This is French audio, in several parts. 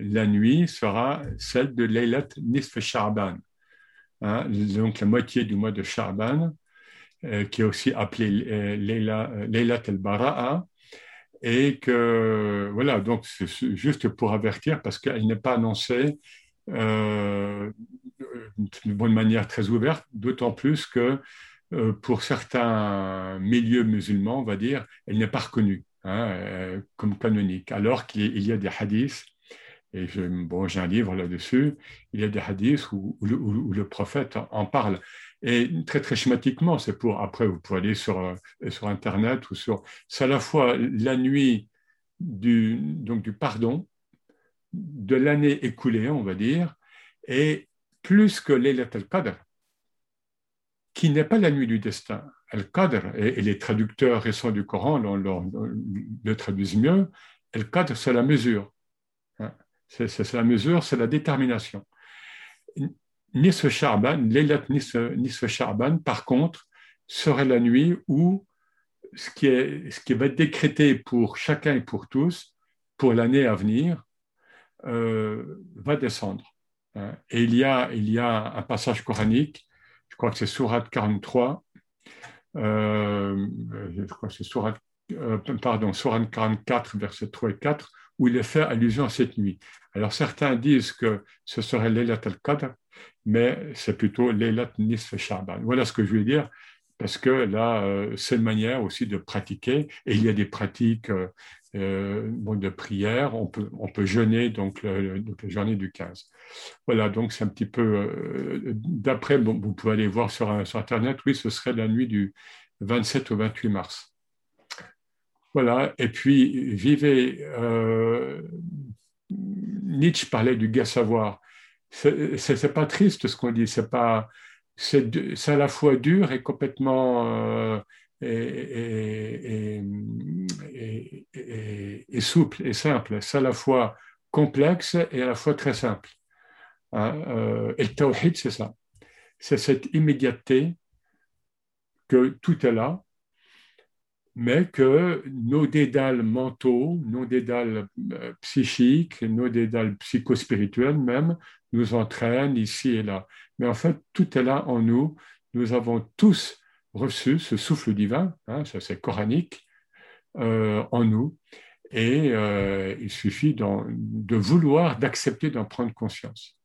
la nuit sera celle de Laylat Nisf Sha'ban, hein, donc la moitié du mois de Sha'ban, euh, qui est aussi appelée euh, Laylat al-Bara'a, et que, voilà, donc c'est juste pour avertir, parce qu'elle n'est pas annoncée euh, d'une manière très ouverte, d'autant plus que euh, pour certains milieux musulmans, on va dire, elle n'est pas reconnue hein, comme canonique, alors qu'il y a des hadiths et j'ai un livre là-dessus, il y a des hadiths où, le prophète en parle. Et très, très schématiquement, c'est pour, après, vous pouvez aller sur, euh, sur Internet ou sur. C'est à la fois la nuit du, donc du pardon, de l'année écoulée, on va dire, et plus que l'Elat al-Qadr, qui n'est pas la nuit du destin. Al-Qadr, et, les traducteurs récents du Coran le traduisent mieux, Al-Qadr, c'est la mesure. C'est la mesure, c'est la détermination. Nisf Sharban, l'Elat Nisf Sharban, par contre, serait la nuit où ce qui, va être décrété pour chacun et pour tous, pour l'année à venir, euh, va descendre. Et il y, a, un passage coranique, je crois que c'est Surat 43, euh, je crois que c'est Surat, euh, pardon, Surat 44, versets 3 et 4, où il est fait allusion à cette nuit. Alors certains disent que ce serait Laylat al-Qadr, mais c'est plutôt Laylat Nisf Sha'ban. Voilà ce que je voulais dire, parce que là, euh, c'est une manière aussi de pratiquer, et il y a des pratiques euh, euh, de prière, on peut, on peut jeûner donc, la journée du 15. Voilà, donc c'est un petit peu, d'après, vous pouvez aller voir sur, sur Internet, oui, ce serait la nuit du 27 au 28 mars. Voilà, et puis vivez. Euh, Nietzsche parlait du gai savoir. C'est pas triste ce qu'on dit, c'est pas. À la fois dur et complètement. Euh, et, et, souple et simple. C'est à la fois complexe et à la fois très simple. Hein, euh, et le tawhid, c'est ça. C'est cette immédiateté que tout est là, mais que nos dédales mentaux, nos dédales euh, psychiques, nos dédales psychospirituels même, nous entraînent ici et là. Mais en fait, tout est là en nous. Nous avons tous reçu ce souffle divin, hein, ça c'est coranique, euh, en nous. Et euh, il suffit de vouloir, d'accepter d'en prendre conscience.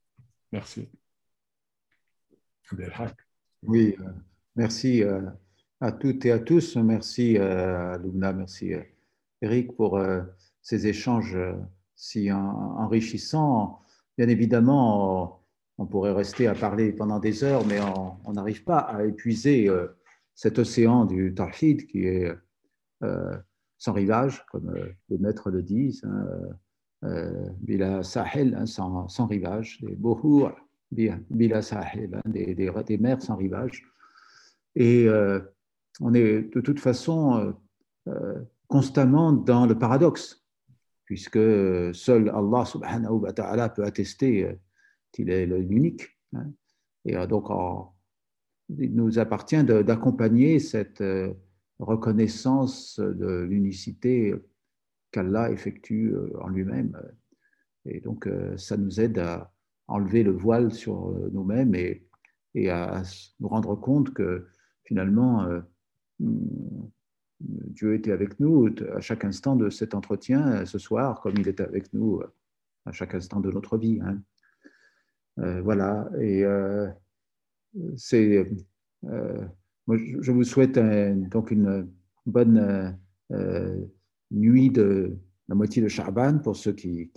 Merci. Oui, merci à toutes et à tous. Merci euh, merci euh, Eric pour euh, ces échanges si enrichissants. Bien évidemment, on pourrait rester à parler pendant des heures, mais on n'arrive pas à épuiser cet océan du Tawhid qui est sans rivage, comme les maîtres le disent, hein, Bila Sahel, hein, sans, rivage, des Bohur, Bila Sahel, hein, des, mers sans rivage. Et on est de toute façon euh, euh, constamment dans le paradoxe, puisque seul Allah subhanahu wa ta'ala peut attester euh, qu'il est l'unique. Hein. Et donc, il nous appartient d'accompagner cette reconnaissance de l'unicité qu'Allah effectue en lui-même. Et donc, ça nous aide à enlever le voile sur nous-mêmes et, et, à nous rendre compte que finalement, Dieu était avec nous à chaque instant de cet entretien ce soir, comme il est avec nous à chaque instant de notre vie. Hein. Euh, voilà, et euh, c'est. Euh, je vous souhaite donc une bonne nuit de la moitié de Charban pour ceux qui,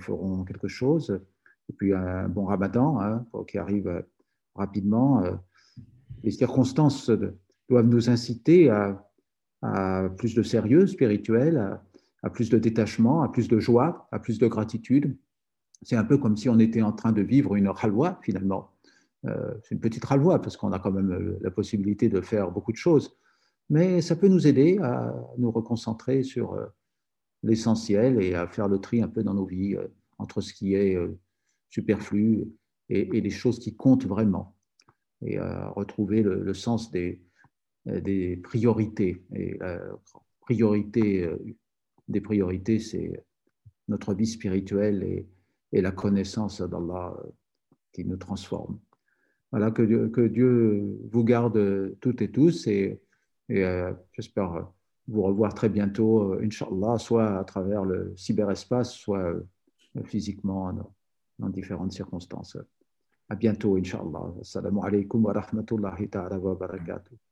feront quelque chose, et puis un bon ramadan hein, qui arrive rapidement. Les circonstances doivent nous inciter à, plus de sérieux spirituel, à, plus de détachement, à plus de joie, à plus de gratitude. C'est un peu comme si on était en train de vivre une halwa finalement. Euh, c'est une petite halwa parce qu'on a quand même la possibilité de faire beaucoup de choses, mais ça peut nous aider à nous reconcentrer sur euh, l'essentiel et à faire le tri un peu dans nos vies euh, entre ce qui est superflu et, les choses qui comptent vraiment et à retrouver le sens des, euh, des priorités. Et la priorité euh, des priorités, c'est notre vie spirituelle et, la connaissance d'Allah qui nous transforme. Voilà, que Dieu, que Dieu vous garde toutes et tous et, j'espère vous revoir très bientôt, Inch'Allah, soit à travers le cyberespace, soit physiquement dans différentes circonstances. À bientôt, Inch'Allah. Assalamu alaikum wa rahmatullahi wa barakatuh.